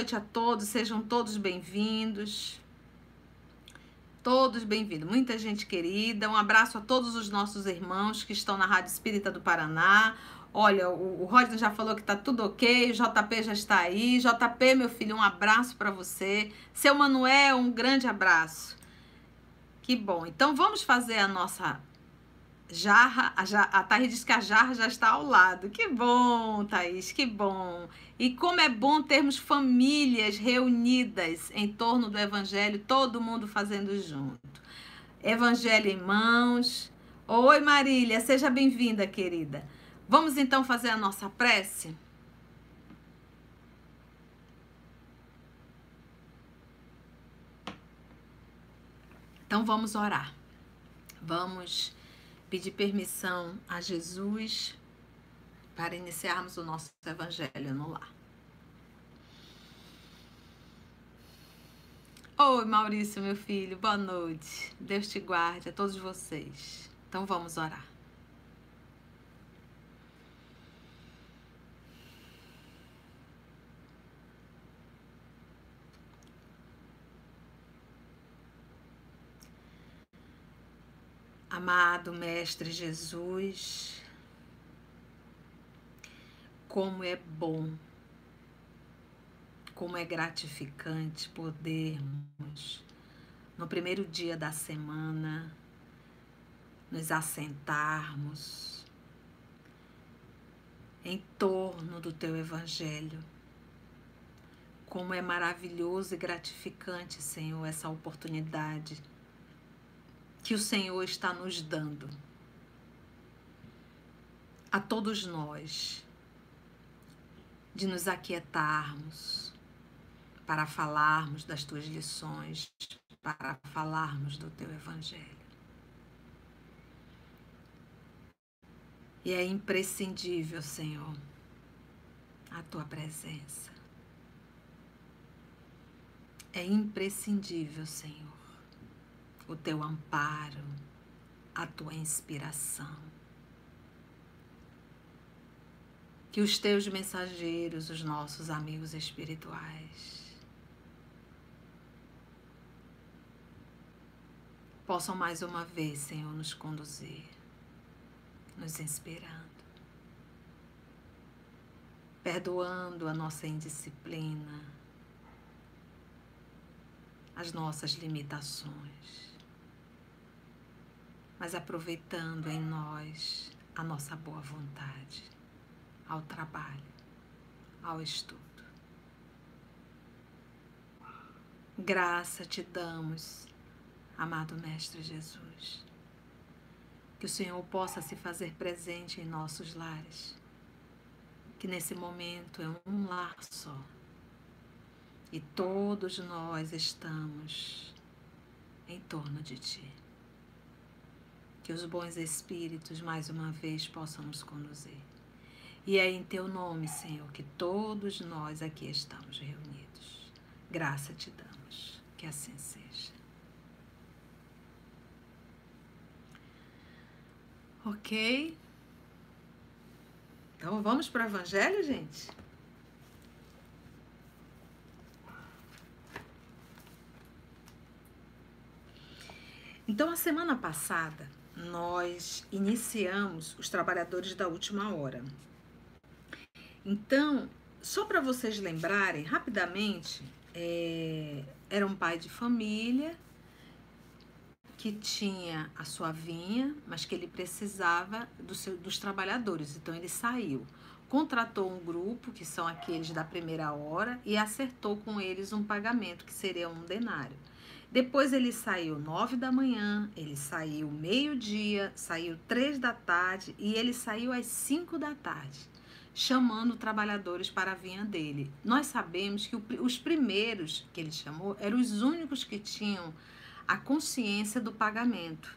Noite a todos, sejam todos bem-vindos. Todos bem-vindos. Muita gente querida. Um abraço a todos os nossos irmãos que estão na Rádio Espírita do Paraná. Olha, o, o Rodney já falou que tá tudo ok, o JP já está aí. JP, meu filho, um abraço para você. Seu Manuel, um grande abraço. Que bom. Então vamos fazer a nossa jarra. A, jarra, a Thaís diz que a jarra já está ao lado. Que bom, Thaís, que bom. E como é bom termos famílias reunidas em torno do Evangelho, todo mundo fazendo junto. Evangelho em mãos. Oi, Marília, seja bem-vinda, querida. Vamos então fazer a nossa prece? Então vamos orar. Vamos pedir permissão a Jesus para iniciarmos o nosso evangelho no lar. Oi, Maurício, meu filho, boa noite. Deus te guarde a todos vocês. Então vamos orar. Amado Mestre Jesus, como é bom, como é gratificante podermos, no primeiro dia da semana, nos assentarmos em torno do teu Evangelho. Como é maravilhoso e gratificante, Senhor, essa oportunidade que o Senhor está nos dando a todos nós de nos aquietarmos para falarmos das tuas lições, para falarmos do teu evangelho. E é imprescindível, Senhor, a tua presença. É imprescindível, Senhor, o teu amparo, a tua inspiração. Que os teus mensageiros, os nossos amigos espirituais, possam mais uma vez, Senhor, nos conduzir, nos inspirando, perdoando a nossa indisciplina, as nossas limitações, mas aproveitando em nós a nossa boa vontade ao trabalho, ao estudo. Graça te damos, amado Mestre Jesus. Que o Senhor possa se fazer presente em nossos lares. Que nesse momento é um lar só. E todos nós estamos em torno de Ti. Que os bons espíritos mais uma vez possam nos conduzir. E é em teu nome, Senhor, que todos nós aqui estamos reunidos. Graça te damos. Que assim seja. Ok? Então vamos para o Evangelho, gente? Então, a semana passada, nós iniciamos os trabalhadores da última hora. Então, só para vocês lembrarem rapidamente, é, era um pai de família que tinha a sua vinha, mas que ele precisava do seu, dos trabalhadores, então ele saiu. Contratou um grupo, que são aqueles da primeira hora, e acertou com eles um pagamento, que seria um denário. Depois ele saiu nove da manhã, ele saiu meio-dia, saiu três da tarde e ele saiu às cinco da tarde chamando trabalhadores para a vinha dele. Nós sabemos que os primeiros que ele chamou eram os únicos que tinham a consciência do pagamento,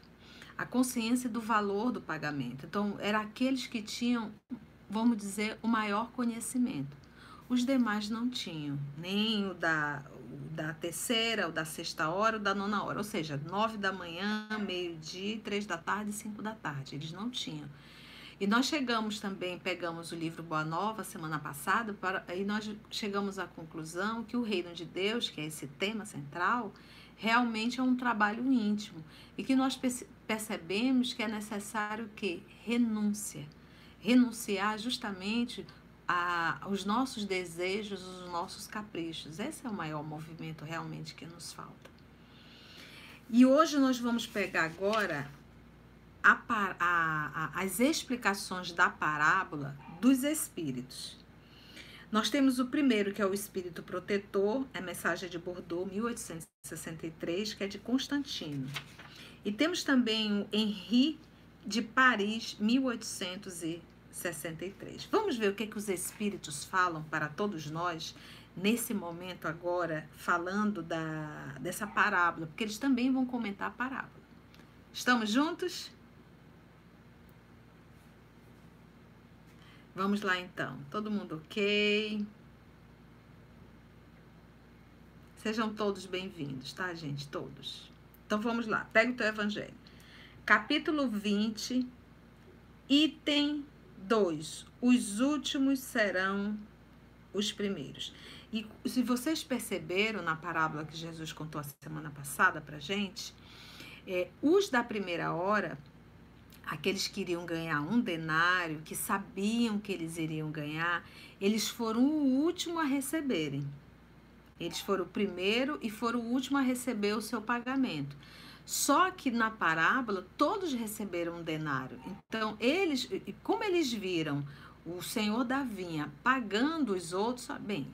a consciência do valor do pagamento. Então, eram aqueles que tinham, vamos dizer, o maior conhecimento. Os demais não tinham, nem o da, o da terceira, o da sexta hora, o da nona hora. Ou seja, nove da manhã, meio-dia, três da tarde cinco da tarde. Eles não tinham. E nós chegamos também, pegamos o livro Boa Nova semana passada, para, e nós chegamos à conclusão que o reino de Deus, que é esse tema central, realmente é um trabalho íntimo e que nós percebemos que é necessário que renúncia, renunciar justamente a, os nossos desejos, os nossos caprichos. Esse é o maior movimento realmente que nos falta. E hoje nós vamos pegar agora a, a, a, as explicações da parábola dos espíritos. Nós temos o primeiro, que é o espírito protetor, é a mensagem de Bordeaux, 1863, que é de Constantino. E temos também o Henri de Paris, 1863. Vamos ver o que, que os espíritos falam para todos nós nesse momento agora, falando da, dessa parábola, porque eles também vão comentar a parábola. Estamos juntos? Vamos lá então. Todo mundo ok? Sejam todos bem-vindos, tá, gente? Todos. Então vamos lá. Pega o teu evangelho. Capítulo 20, item 2. Os últimos serão os primeiros. E se vocês perceberam na parábola que Jesus contou a semana passada pra gente, é, os da primeira hora aqueles que iriam ganhar um denário, que sabiam que eles iriam ganhar, eles foram o último a receberem. Eles foram o primeiro e foram o último a receber o seu pagamento. Só que na parábola todos receberam um denário. Então, eles, como eles viram o senhor da vinha pagando os outros, bem,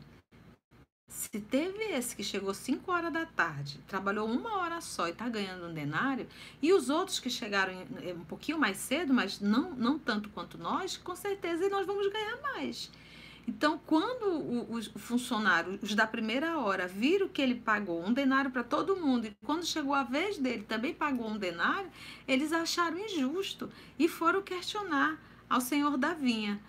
se teve esse que chegou 5 horas da tarde, trabalhou uma hora só e está ganhando um denário, e os outros que chegaram eh, um pouquinho mais cedo, mas não, não tanto quanto nós, com certeza nós vamos ganhar mais. Então, quando os funcionários, os da primeira hora, viram que ele pagou um denário para todo mundo, e quando chegou a vez dele também pagou um denário, eles acharam injusto e foram questionar ao senhor da vinha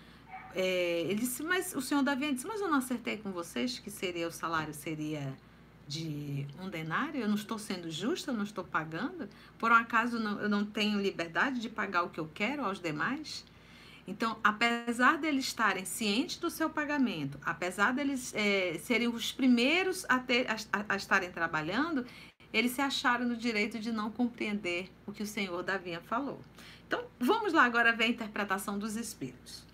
é, ele disse, mas o senhor Davi disse, mas eu não acertei com vocês que seria o salário seria de um denário? Eu não estou sendo justa, eu não estou pagando? Por um acaso não, eu não tenho liberdade de pagar o que eu quero aos demais? Então, apesar deles estarem cientes do seu pagamento, apesar deles é, serem os primeiros a, ter, a, a, estarem trabalhando, eles se acharam no direito de não compreender o que o Senhor Davi falou. Então, vamos lá agora ver a interpretação dos Espíritos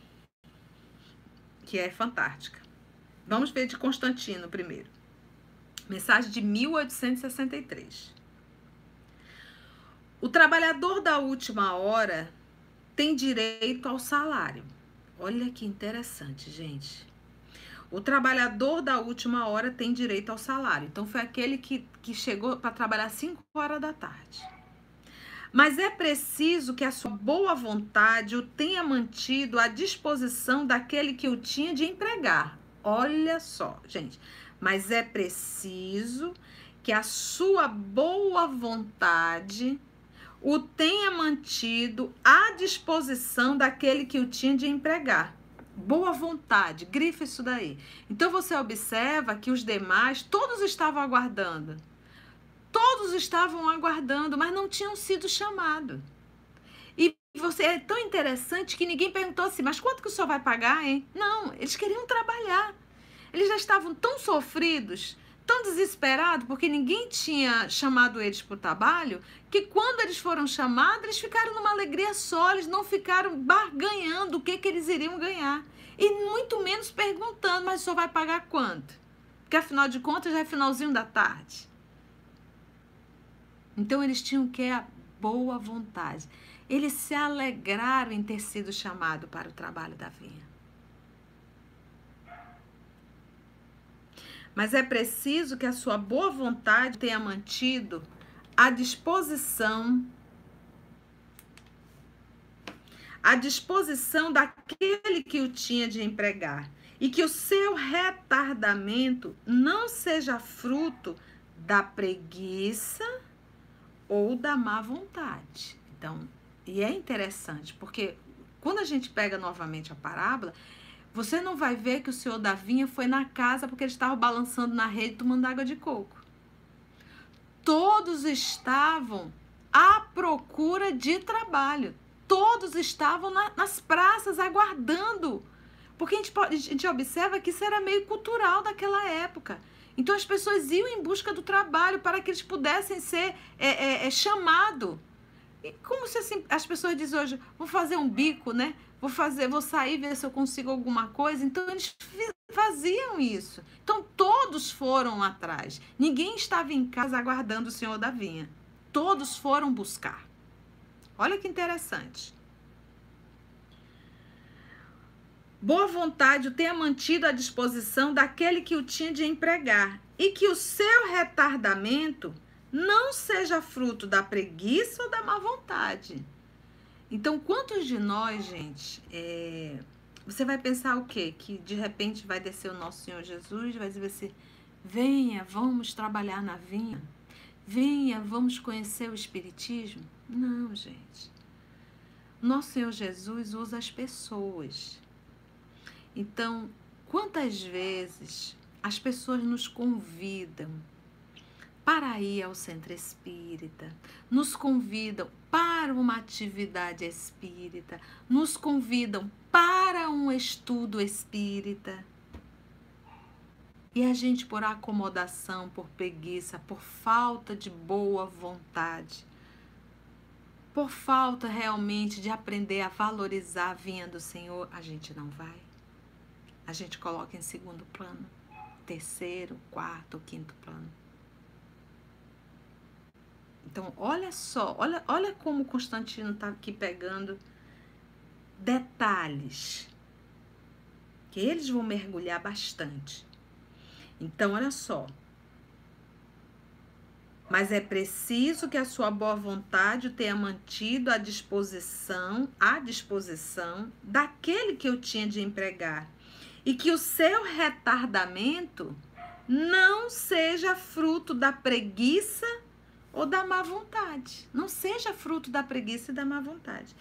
que é fantástica. Vamos ver de Constantino primeiro. Mensagem de 1863. O trabalhador da última hora tem direito ao salário. Olha que interessante, gente. O trabalhador da última hora tem direito ao salário. Então, foi aquele que, que chegou para trabalhar 5 horas da tarde. Mas é preciso que a sua boa vontade o tenha mantido à disposição daquele que o tinha de empregar. Olha só, gente. Mas é preciso que a sua boa vontade o tenha mantido à disposição daquele que o tinha de empregar. Boa vontade, grifa isso daí. Então você observa que os demais, todos estavam aguardando. Todos estavam aguardando, mas não tinham sido chamados. E você é tão interessante que ninguém perguntou assim: mas quanto que o senhor vai pagar, hein? Não, eles queriam trabalhar. Eles já estavam tão sofridos, tão desesperados, porque ninguém tinha chamado eles para o trabalho, que quando eles foram chamados, eles ficaram numa alegria só, eles não ficaram barganhando o que, que eles iriam ganhar. E muito menos perguntando, mas o senhor vai pagar quanto? Porque afinal de contas já é finalzinho da tarde. Então eles tinham que a boa vontade. Eles se alegraram em ter sido chamado para o trabalho da vinha. Mas é preciso que a sua boa vontade tenha mantido a disposição à disposição daquele que o tinha de empregar e que o seu retardamento não seja fruto da preguiça ou da má vontade. Então, e é interessante, porque quando a gente pega novamente a parábola, você não vai ver que o senhor da vinha foi na casa porque ele estava balançando na rede tomando água de coco. Todos estavam à procura de trabalho. todos estavam na, nas praças aguardando. Porque a gente, a gente observa que isso era meio cultural daquela época. Então as pessoas iam em busca do trabalho para que eles pudessem ser é, é, é chamado. E como se assim, as pessoas dizem hoje, vou fazer um bico, né? Vou fazer, vou sair ver se eu consigo alguma coisa. Então eles faziam isso. Então todos foram atrás. Ninguém estava em casa aguardando o Senhor da vinha. Todos foram buscar. Olha que interessante. Boa vontade o tenha mantido à disposição daquele que o tinha de empregar, e que o seu retardamento não seja fruto da preguiça ou da má vontade. Então, quantos de nós, gente, é, você vai pensar o quê? Que de repente vai descer o nosso Senhor Jesus, vai dizer assim: venha, vamos trabalhar na vinha, venha, vamos conhecer o Espiritismo. Não, gente. Nosso Senhor Jesus usa as pessoas. Então, quantas vezes as pessoas nos convidam para ir ao centro espírita, nos convidam para uma atividade espírita, nos convidam para um estudo espírita. E a gente, por acomodação, por preguiça, por falta de boa vontade, por falta realmente de aprender a valorizar a vinha do Senhor, a gente não vai. A gente coloca em segundo plano, terceiro, quarto, quinto plano. Então, olha só, olha, olha como Constantino está aqui pegando detalhes que eles vão mergulhar bastante. Então, olha só, mas é preciso que a sua boa vontade tenha mantido à disposição, à disposição daquele que eu tinha de empregar, e que o seu retardamento não seja fruto da preguiça ou da má vontade. Não seja fruto da preguiça e da má vontade.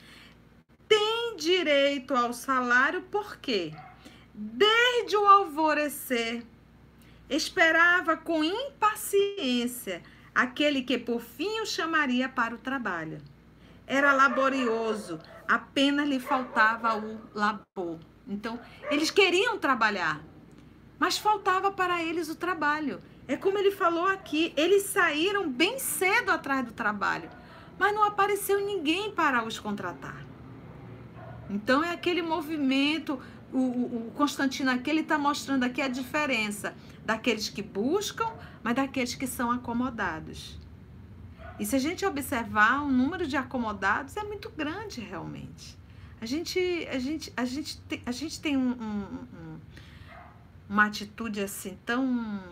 Tem direito ao salário porque desde o alvorecer esperava com impaciência aquele que por fim o chamaria para o trabalho. Era laborioso, apenas lhe faltava o labor. Então, eles queriam trabalhar, mas faltava para eles o trabalho. É como ele falou aqui, eles saíram bem cedo atrás do trabalho, mas não apareceu ninguém para os contratar. Então é aquele movimento, o, o, o Constantino aqui ele está mostrando aqui a diferença daqueles que buscam, mas daqueles que são acomodados. E se a gente observar, o número de acomodados é muito grande realmente. A gente, a gente, a gente, tem, a gente tem um, um, um, uma atitude assim tão,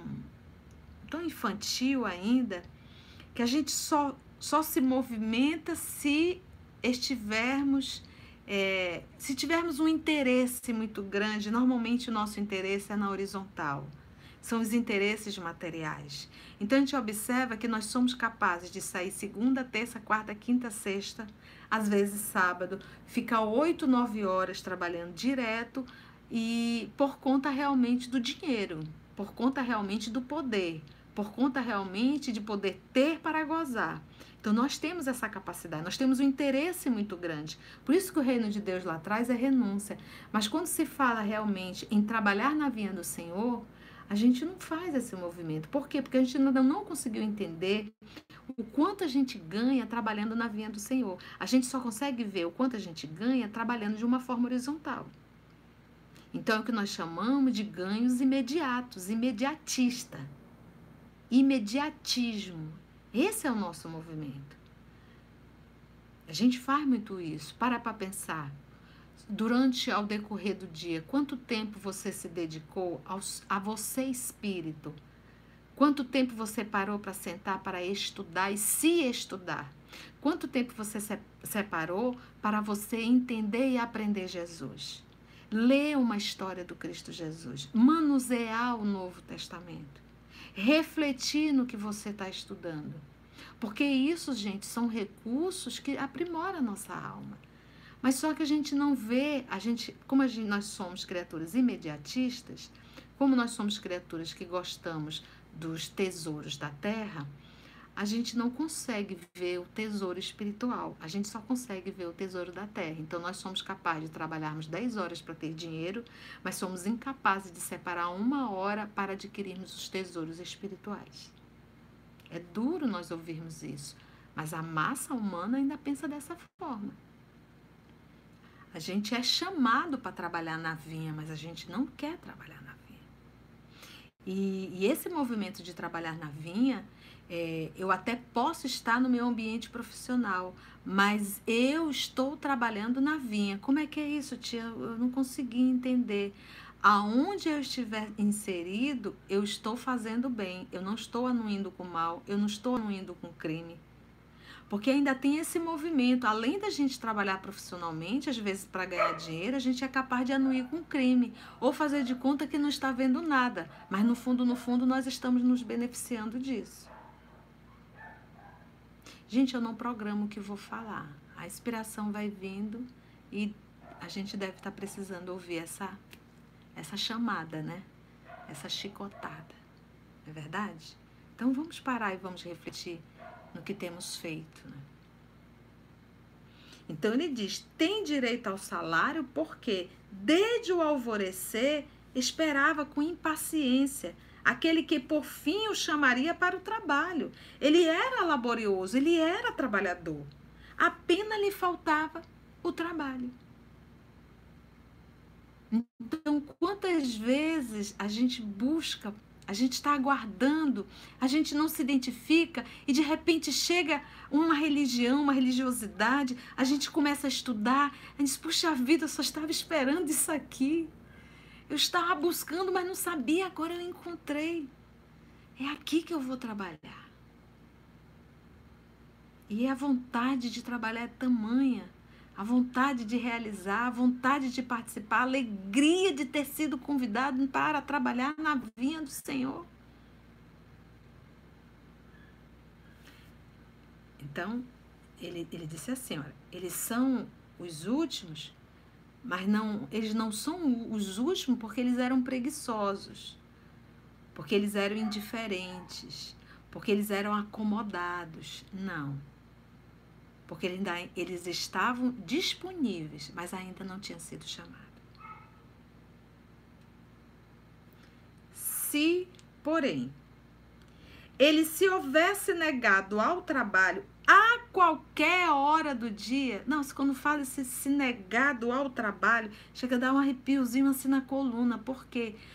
tão infantil ainda que a gente só, só se movimenta se estivermos é, se tivermos um interesse muito grande, normalmente o nosso interesse é na horizontal são os interesses materiais. Então a gente observa que nós somos capazes de sair segunda, terça, quarta, quinta, sexta, às vezes sábado, ficar oito, nove horas trabalhando direto e por conta realmente do dinheiro, por conta realmente do poder, por conta realmente de poder ter para gozar. Então nós temos essa capacidade, nós temos um interesse muito grande. Por isso que o reino de Deus lá atrás é renúncia. Mas quando se fala realmente em trabalhar na vinha do Senhor, a gente não faz esse movimento. Por quê? Porque a gente ainda não conseguiu entender o quanto a gente ganha trabalhando na vinha do Senhor. A gente só consegue ver o quanto a gente ganha trabalhando de uma forma horizontal. Então é o que nós chamamos de ganhos imediatos, imediatista. Imediatismo. Esse é o nosso movimento. A gente faz muito isso. Para para pensar durante ao decorrer do dia, quanto tempo você se dedicou aos, a você espírito? Quanto tempo você parou para sentar para estudar e se estudar? Quanto tempo você se, separou para você entender e aprender Jesus? Ler uma história do Cristo Jesus, manusear o Novo Testamento, refletir no que você está estudando. Porque isso, gente, são recursos que aprimoram a nossa alma. Mas só que a gente não vê, a gente, como a gente, nós somos criaturas imediatistas, como nós somos criaturas que gostamos dos tesouros da terra, a gente não consegue ver o tesouro espiritual. A gente só consegue ver o tesouro da terra. Então, nós somos capazes de trabalharmos 10 horas para ter dinheiro, mas somos incapazes de separar uma hora para adquirirmos os tesouros espirituais. É duro nós ouvirmos isso, mas a massa humana ainda pensa dessa forma. A gente é chamado para trabalhar na vinha, mas a gente não quer trabalhar na vinha. E, e esse movimento de trabalhar na vinha é, eu até posso estar no meu ambiente profissional, mas eu estou trabalhando na vinha. Como é que é isso, tia? Eu não consegui entender. Aonde eu estiver inserido, eu estou fazendo bem. Eu não estou anuindo com mal, eu não estou anuindo com crime. Porque ainda tem esse movimento, além da gente trabalhar profissionalmente, às vezes para ganhar dinheiro, a gente é capaz de anuir com crime ou fazer de conta que não está vendo nada, mas no fundo, no fundo, nós estamos nos beneficiando disso. Gente, eu não programo o que vou falar. A inspiração vai vindo e a gente deve estar tá precisando ouvir essa, essa chamada, né? Essa chicotada. Não é verdade? Então vamos parar e vamos refletir no que temos feito. Né? Então ele diz: tem direito ao salário porque, desde o alvorecer, esperava com impaciência aquele que por fim o chamaria para o trabalho. Ele era laborioso, ele era trabalhador. Apenas lhe faltava o trabalho. Então, quantas vezes a gente busca, a gente está aguardando, a gente não se identifica e de repente chega uma religião, uma religiosidade, a gente começa a estudar, a gente puxa vida, eu só estava esperando isso aqui. Eu estava buscando, mas não sabia, agora eu encontrei. É aqui que eu vou trabalhar. E a vontade de trabalhar é tamanha, a vontade de realizar, a vontade de participar, a alegria de ter sido convidado para trabalhar na vinha do Senhor. Então, ele, ele disse assim: olha, eles são os últimos mas não, eles não são os últimos porque eles eram preguiçosos, porque eles eram indiferentes, porque eles eram acomodados. Não. Porque eles, ainda, eles estavam disponíveis, mas ainda não tinham sido chamados. Se, porém, ele se houvesse negado ao trabalho a qualquer hora do dia. Não, se quando fala esse se negado ao trabalho, chega a dar um arrepiozinho assim na coluna. Por quê? Porque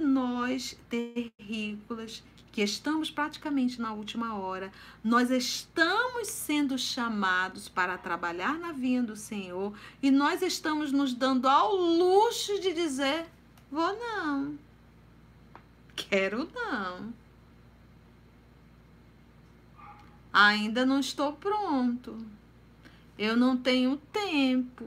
nós, terrícolas, que estamos praticamente na última hora, nós estamos sendo chamados para trabalhar na vinha do Senhor e nós estamos nos dando ao luxo de dizer: vou não, quero não. Ainda não estou pronto. Eu não tenho tempo.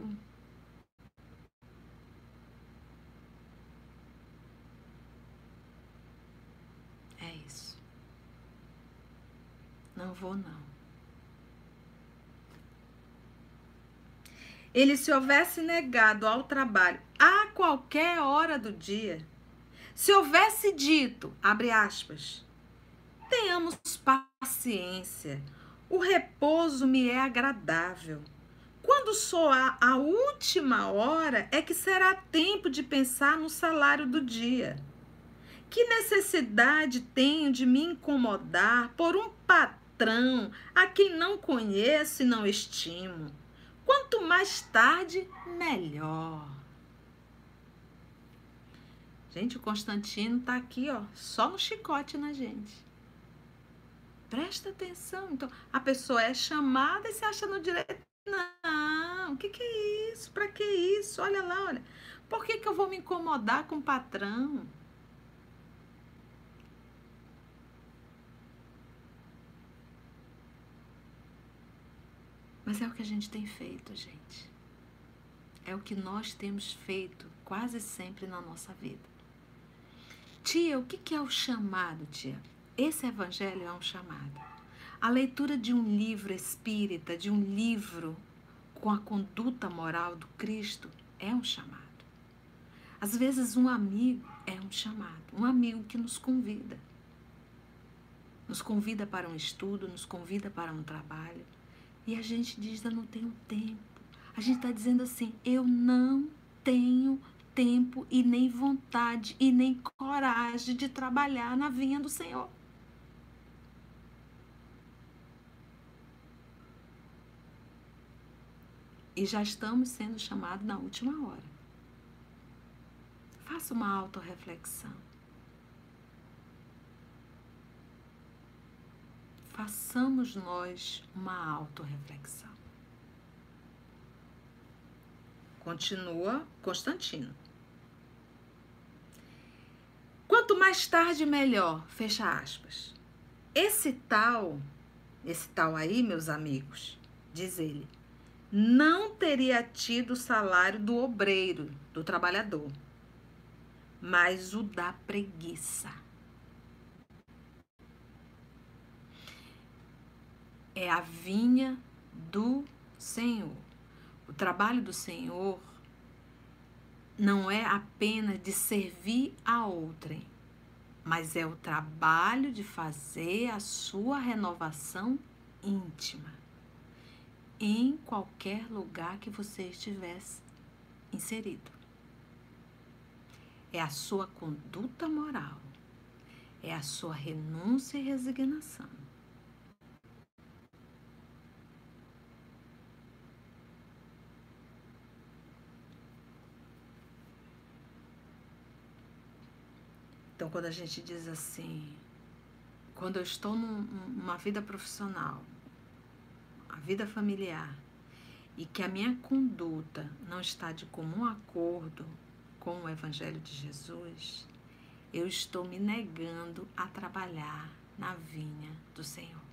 É isso. Não vou, não. Ele se houvesse negado ao trabalho a qualquer hora do dia, se houvesse dito, abre aspas, tenhamos paciência. O repouso me é agradável. Quando soar a última hora, é que será tempo de pensar no salário do dia. Que necessidade tenho de me incomodar por um patrão a quem não conheço e não estimo? Quanto mais tarde, melhor. Gente, o Constantino tá aqui, ó, só no chicote na gente. Presta atenção. Então, a pessoa é chamada e se acha no direito. Não, o que, que é isso? Para que isso? Olha lá, olha. Por que, que eu vou me incomodar com o patrão? Mas é o que a gente tem feito, gente. É o que nós temos feito quase sempre na nossa vida. Tia, o que, é o chamado, tia? Esse evangelho é um chamado. A leitura de um livro espírita, de um livro com a conduta moral do Cristo, é um chamado. Às vezes, um amigo é um chamado, um amigo que nos convida. nos convida para um estudo, nos convida para um trabalho. E a gente diz, eu não tenho tempo. A gente está dizendo assim, eu não tenho tempo e nem vontade e nem coragem de trabalhar na vinha do Senhor. E já estamos sendo chamados na última hora. Faça uma autorreflexão. Façamos nós uma autorreflexão. Continua Constantino. Quanto mais tarde, melhor. Fecha aspas. Esse tal, esse tal aí, meus amigos, diz ele, não teria tido o salário do obreiro, do trabalhador, mas o da preguiça. É a vinha do Senhor. O trabalho do Senhor não é apenas de servir a outrem, mas é o trabalho de fazer a sua renovação íntima em qualquer lugar que você estivesse inserido. É a sua conduta moral, é a sua renúncia e resignação. Então, quando a gente diz assim, quando eu estou num, numa vida profissional, a vida familiar, e que a minha conduta não está de comum acordo com o Evangelho de Jesus, eu estou me negando a trabalhar na vinha do Senhor.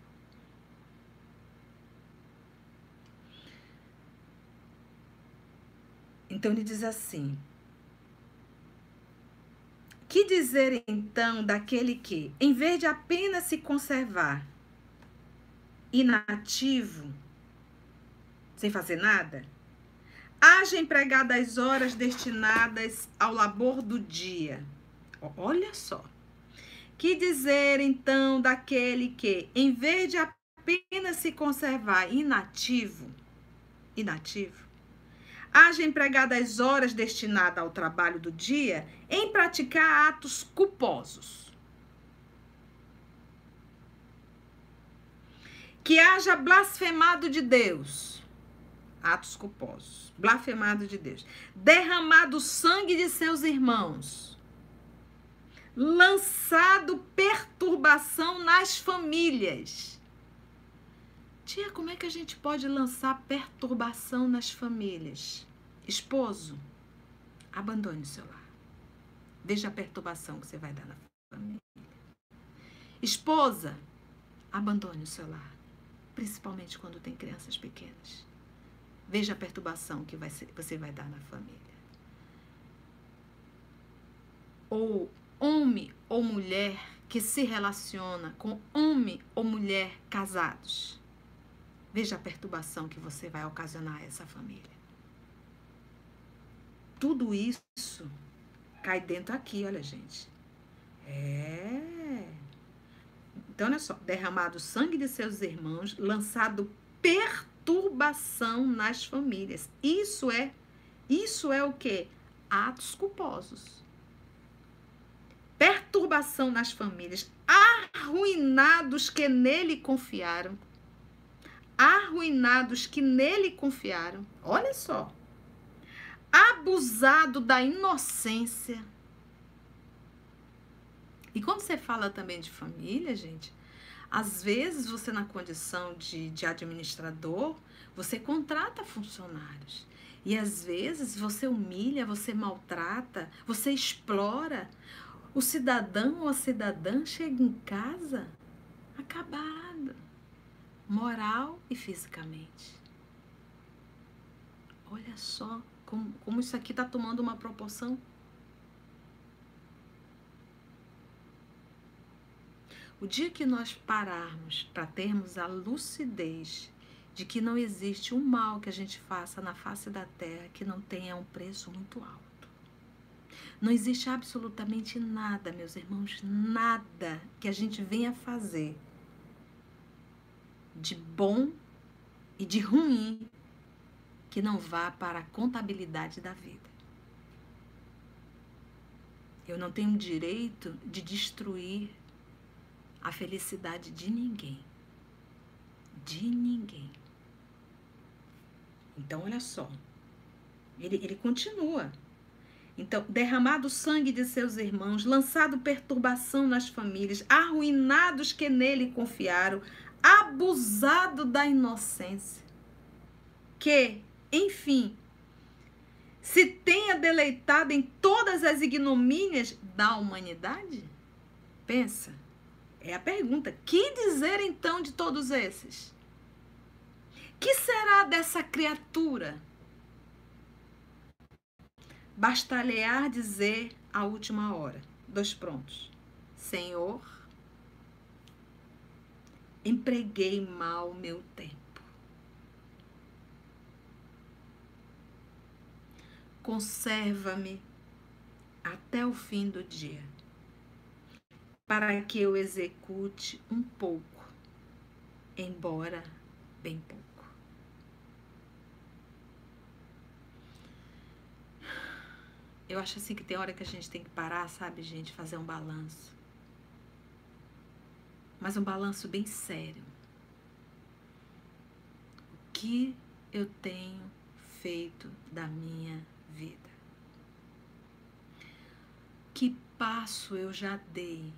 Então ele diz assim: que dizer então daquele que, em vez de apenas se conservar inativo, sem fazer nada, haja empregado as horas destinadas ao labor do dia? Olha só. Que dizer então daquele que, em vez de apenas se conservar inativo, inativo, haja empregado as horas destinadas ao trabalho do dia em praticar atos culposos. Que haja blasfemado de Deus, atos culposos, blasfemado de Deus, derramado sangue de seus irmãos, lançado perturbação nas famílias. Tia, como é que a gente pode lançar perturbação nas famílias? Esposo, abandone o seu lar. Veja a perturbação que você vai dar na família. Esposa, abandone o seu lar. Principalmente quando tem crianças pequenas. Veja a perturbação que vai ser, você vai dar na família. Ou homem ou mulher que se relaciona com homem ou mulher casados. Veja a perturbação que você vai ocasionar a essa família. Tudo isso cai dentro aqui, olha, gente. É. Então, olha só: derramado sangue de seus irmãos, lançado perturbação nas famílias. Isso é, isso é o que? Atos culposos. Perturbação nas famílias, arruinados que nele confiaram. Arruinados que nele confiaram. Olha só abusado da inocência. E quando você fala também de família, gente, às vezes você, na condição de, de administrador, você contrata funcionários. E às vezes você humilha, você maltrata, você explora. O cidadão ou a cidadã chega em casa acabado, moral e fisicamente. Olha só como, como isso aqui está tomando uma proporção. O dia que nós pararmos para termos a lucidez de que não existe um mal que a gente faça na face da terra que não tenha um preço muito alto. Não existe absolutamente nada, meus irmãos, nada que a gente venha fazer de bom e de ruim que não vá para a contabilidade da vida. Eu não tenho direito de destruir a felicidade de ninguém. De ninguém. Então, olha só. Ele, ele continua. Então, derramado o sangue de seus irmãos, lançado perturbação nas famílias, arruinados que nele confiaram, abusado da inocência. Que, enfim, se tenha deleitado em todas as ignomínias da humanidade? Pensa. É a pergunta. Que dizer então de todos esses? Que será dessa criatura? Bastalhar dizer a última hora. Dois prontos. Senhor, empreguei mal meu tempo. Conserva-me até o fim do dia, para que eu execute um pouco, embora bem pouco. Eu acho assim que tem hora que a gente tem que parar, sabe, gente, fazer um balanço. Mas um balanço bem sério. O que eu tenho feito da minha vida? Que passo eu já dei?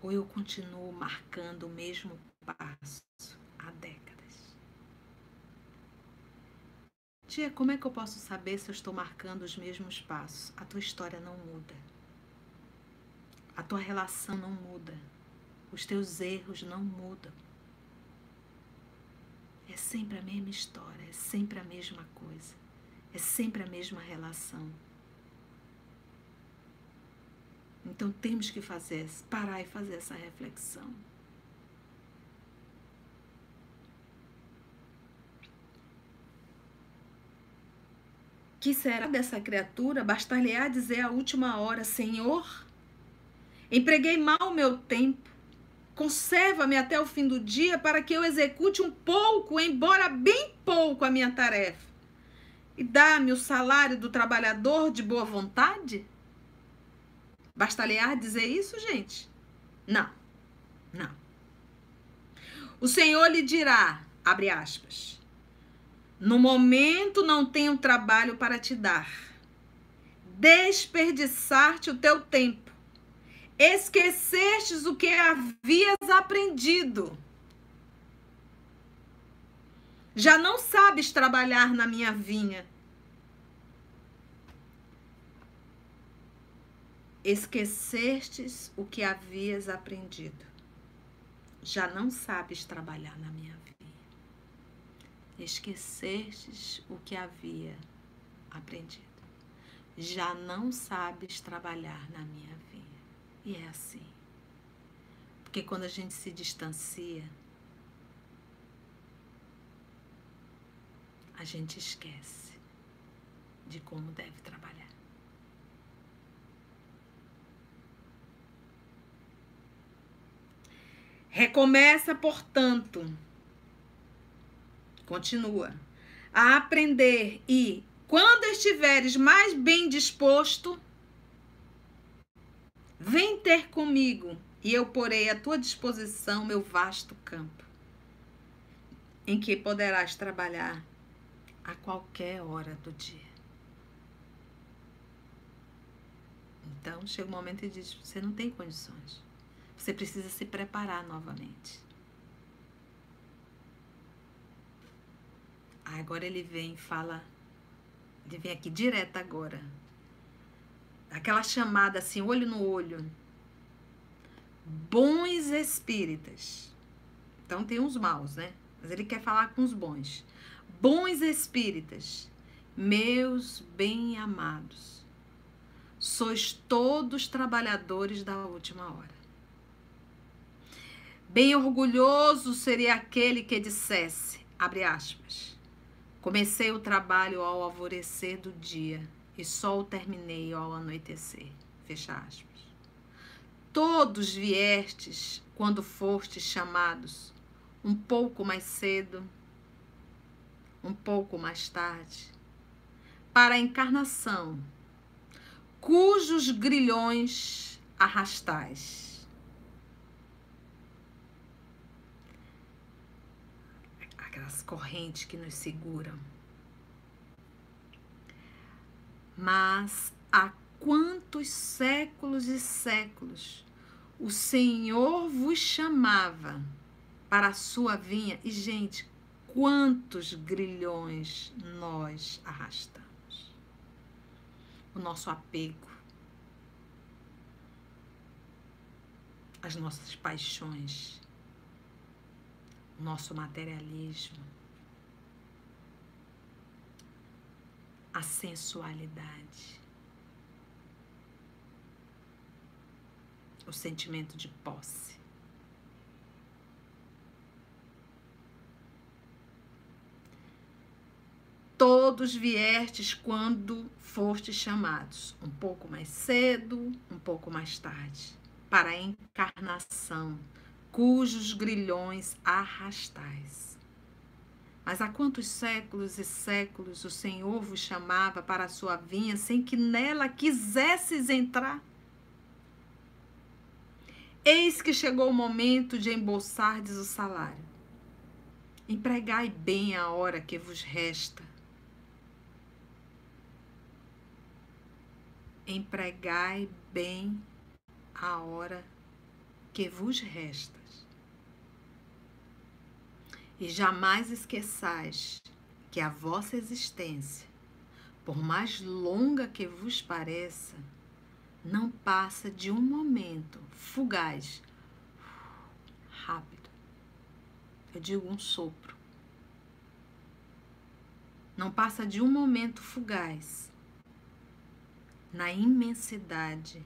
Ou eu continuo marcando o mesmo passo há décadas? Tia, como é que eu posso saber se eu estou marcando os mesmos passos? A tua história não muda. A tua relação não muda. Os teus erros não mudam. É sempre a mesma história, é sempre a mesma coisa. É sempre a mesma relação. Então temos que fazer, parar e fazer essa reflexão. Que será dessa criatura? Bastar-lhe-á dizer à última hora: Senhor, empreguei mal o meu tempo. Conserva-me até o fim do dia para que eu execute um pouco, embora bem pouco, a minha tarefa. E dá-me o salário do trabalhador de boa vontade? Bastar-lhe-á dizer isso, gente? Não, não. O Senhor lhe dirá, abre aspas, no momento não tenho trabalho para te dar. Desperdiçar-te o teu tempo. Esquecestes o que havias aprendido. Já não sabes trabalhar na minha vinha. Esquecestes o que havias aprendido. Já não sabes trabalhar na minha vinha esquecestes o que havia aprendido. Já não sabes trabalhar na minha. E é assim. Porque quando a gente se distancia, a gente esquece de como deve trabalhar. Recomeça, portanto, Continua. A aprender e, quando estiveres mais bem disposto, vem ter comigo e eu porei à tua disposição meu vasto campo, em que poderás trabalhar a qualquer hora do dia. Então, chega um momento e diz: você não tem condições. Você precisa se preparar novamente. Agora ele vem e fala, ele vem aqui direto agora. Aquela chamada assim, olho no olho. Bons espíritas. Então tem uns maus, né? Mas ele quer falar com os bons. Bons espíritas, meus bem amados, sois todos trabalhadores da última hora. Bem orgulhoso seria aquele que dissesse, abre aspas, Comecei o trabalho ao alvorecer do dia e só o terminei ao anoitecer. Fecha aspas. Todos viestes quando fostes chamados, um pouco mais cedo, um pouco mais tarde, para a encarnação, cujos grilhões arrastais. Aquelas correntes que nos seguram. Mas há quantos séculos e séculos o Senhor vos chamava para a sua vinha. E, gente, quantos grilhões nós arrastamos? O nosso apego, as nossas paixões, o nosso materialismo, a sensualidade. o sentimento de posse. Todos viestes quando fostes chamados, um pouco mais cedo, um pouco mais tarde, para a encarnação, cujos grilhões arrastais. Mas há quantos séculos e séculos o Senhor vos chamava para a sua vinha sem que nela quisesses entrar? Eis que chegou o momento de embolsardes o salário. Empregai bem a hora que vos resta. Empregai bem a hora que vos resta. E jamais esqueçais que a vossa existência, por mais longa que vos pareça, não passa de um momento fugaz, rápido. Eu digo um sopro. Não passa de um momento fugaz na imensidade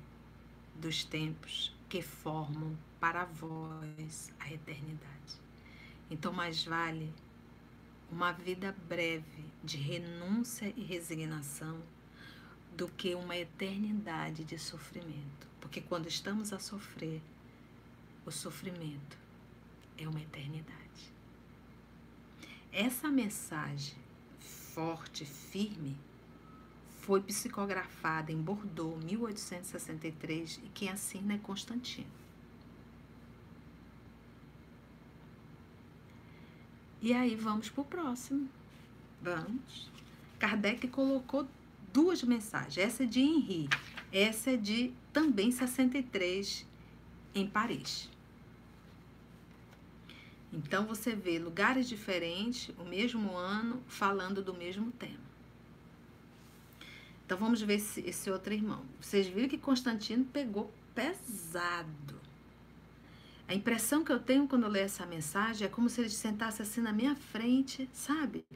dos tempos que formam para vós a eternidade. Então, mais vale uma vida breve de renúncia e resignação do que uma eternidade de sofrimento. Porque quando estamos a sofrer, o sofrimento é uma eternidade. Essa mensagem forte, firme, foi psicografada em Bordeaux, 1863, e quem assina é Constantino. E aí vamos para o próximo. Vamos. Kardec colocou duas mensagens. Essa é de Henri, essa é de também 63 em Paris. Então você vê lugares diferentes, o mesmo ano, falando do mesmo tema. Então vamos ver esse, esse outro irmão. Vocês viram que Constantino pegou pesado. A impressão que eu tenho quando eu leio essa mensagem é como se ele sentasse assim na minha frente, sabe?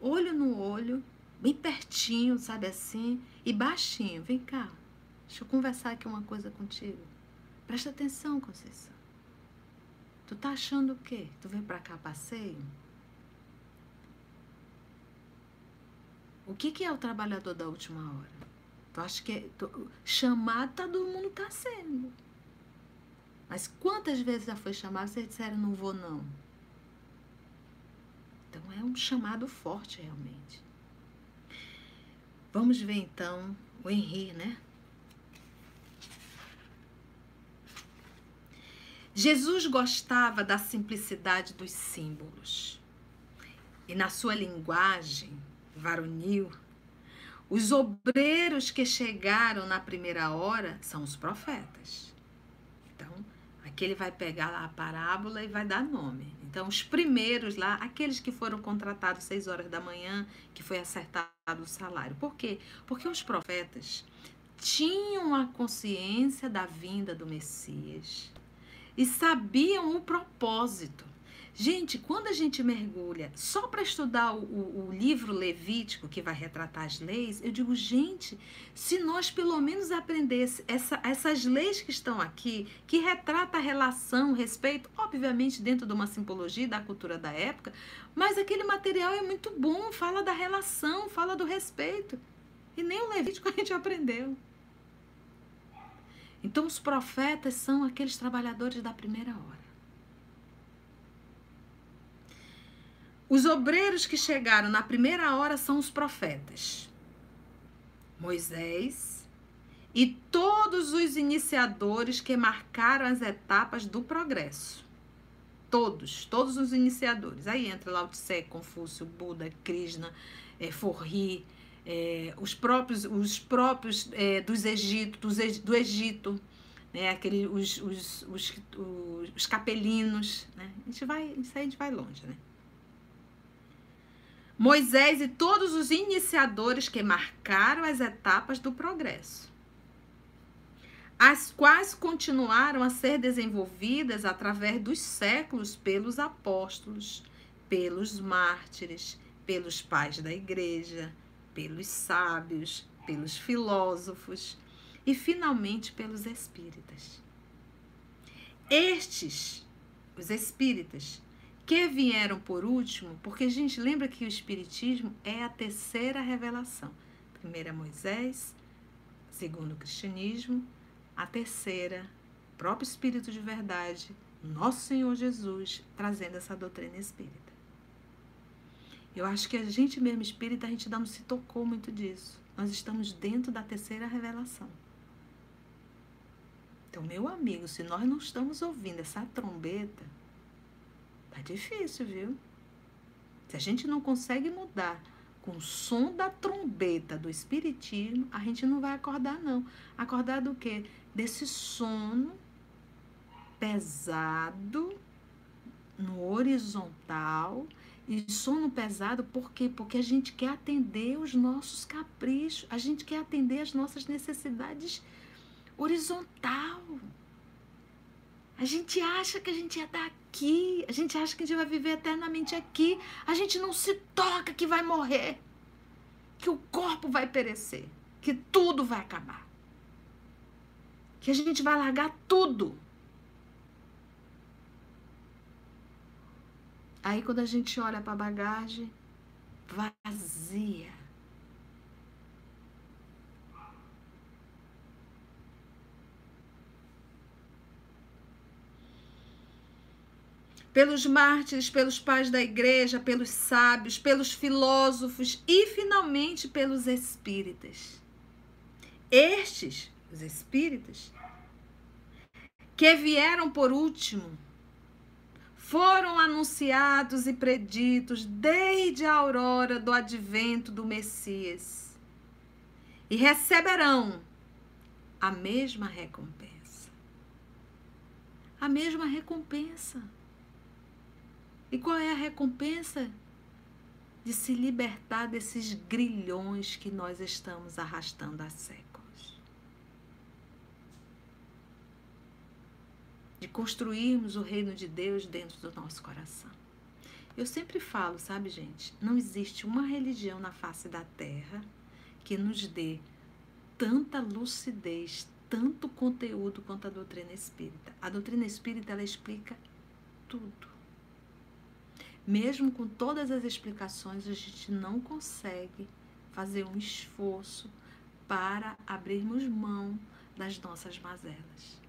Olho no olho, bem pertinho, sabe assim, e baixinho. Vem cá, deixa eu conversar aqui uma coisa contigo. Presta atenção, Conceição. Tu tá achando o quê? Tu veio pra cá passeio? O que, que é o trabalhador da última hora? Tu acha que é, tu, chamado todo mundo tá sendo. Mas quantas vezes já foi chamado e vocês disseram não vou não? Então é um chamado forte realmente. Vamos ver então o Henri, né? Jesus gostava da simplicidade dos símbolos. E na sua linguagem varonil, os obreiros que chegaram na primeira hora são os profetas. Aqui ele vai pegar lá a parábola e vai dar nome. Então, os primeiros lá, aqueles que foram contratados seis horas da manhã, que foi acertado o salário. Por quê? Porque os profetas tinham a consciência da vinda do Messias e sabiam o propósito. Gente, quando a gente mergulha só para estudar o, o, o, livro Levítico, que vai retratar as leis, eu digo, gente, se nós pelo menos aprendesse essa, essas leis que estão aqui, que retrata a relação, respeito, obviamente dentro de uma simbologia da cultura da época, mas aquele material é muito bom, fala da relação, fala do respeito. E nem o Levítico a gente aprendeu. Então, os profetas são aqueles trabalhadores da primeira hora Os obreiros que chegaram na primeira hora são os profetas. Moisés e todos os iniciadores que marcaram as etapas do progresso. Todos, todos os iniciadores. Aí entra Lao Tse, Confúcio, Buda, Krishna, é, Forri, é, os próprios, os próprios é, dos Egito, do Egito, né, aquele, os, os, os, os, capelinos. Né? A gente vai, isso aí a gente vai longe, né? Moisés e todos os iniciadores que marcaram as etapas do progresso, as quais continuaram a ser desenvolvidas através dos séculos pelos apóstolos, pelos mártires, pelos pais da igreja, pelos sábios, pelos filósofos e finalmente pelos espíritas. Estes, os espíritas, que vieram por último, porque, gente, lembra que o Espiritismo é a terceira revelação. Primeira é Moisés, segundo o cristianismo, a terceira, próprio Espírito de verdade, nosso Senhor Jesus, trazendo essa doutrina espírita. Eu acho que a gente mesmo espírita, a gente não se tocou muito disso. Nós estamos dentro da terceira revelação. Então, meu amigo, se nós não estamos ouvindo essa trombeta, Tá difícil, viu? Se a gente não consegue mudar com o som da trombeta do espiritismo, a gente não vai acordar não. Acordar do quê? Desse sono pesado no horizontal e sono pesado por quê? Porque a gente quer atender os nossos caprichos, a gente quer atender as nossas necessidades horizontal. A gente acha que a gente é daqui, a gente acha que a gente vai viver eternamente aqui, a gente não se toca que vai morrer, que o corpo vai perecer, que tudo vai acabar, que a gente vai largar tudo. Aí quando a gente olha para a bagagem, vazia. Pelos mártires, pelos pais da igreja, pelos sábios, pelos filósofos e finalmente pelos espíritas. Estes, os espíritas, que vieram por último, foram anunciados e preditos desde a aurora do advento do Messias e receberão a mesma recompensa. A mesma recompensa. E qual é a recompensa? De se libertar desses grilhões que nós estamos arrastando há séculos. De construirmos o reino de Deus dentro do nosso coração. Eu sempre falo, sabe, gente? Não existe uma religião na face da terra que nos dê tanta lucidez, tanto conteúdo quanto a doutrina espírita. A doutrina espírita ela explica tudo. Mesmo com todas as explicações, a gente não consegue fazer um esforço para abrirmos mão das nossas mazelas.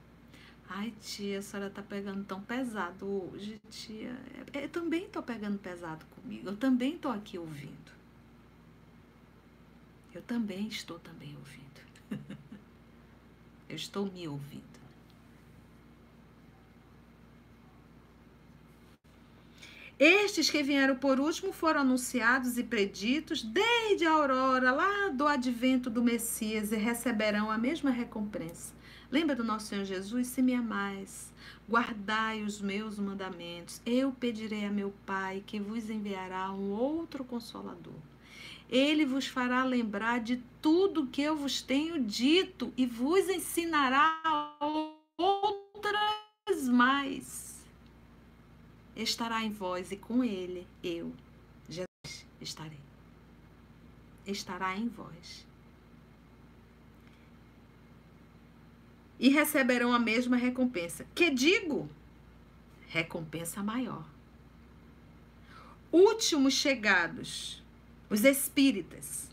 Ai, tia, a senhora tá pegando tão pesado hoje, tia. Eu também tô pegando pesado comigo. Eu também tô aqui ouvindo. Eu também estou também ouvindo. Eu estou me ouvindo. Estes que vieram por último foram anunciados e preditos desde a aurora lá do advento do Messias e receberão a mesma recompensa. Lembra do nosso Senhor Jesus? Se me amais, guardai os meus mandamentos. Eu pedirei a meu Pai que vos enviará um outro consolador. Ele vos fará lembrar de tudo que eu vos tenho dito e vos ensinará outras mais estará em vós e com ele eu, Jesus, estarei. Estará em vós. E receberão a mesma recompensa. Que digo? Recompensa maior. Últimos chegados, os espíritas,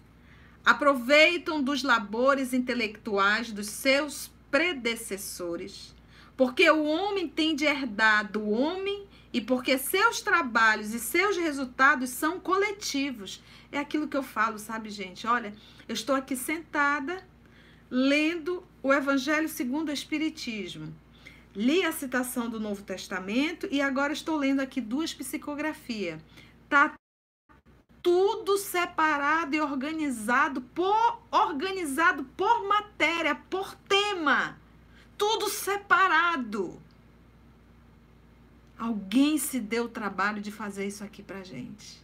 aproveitam dos labores intelectuais dos seus predecessores, porque o homem tem de herdar do homem E porque seus trabalhos e seus resultados são coletivos. É aquilo que eu falo, sabe, gente? Olha, eu estou aqui sentada lendo o Evangelho segundo o Espiritismo. Li a citação do Novo Testamento e agora estou lendo aqui duas psicografias. Tá tudo separado e organizado por organizado por matéria, por tema. Tudo separado. Alguém se deu o trabalho de fazer isso aqui pra gente.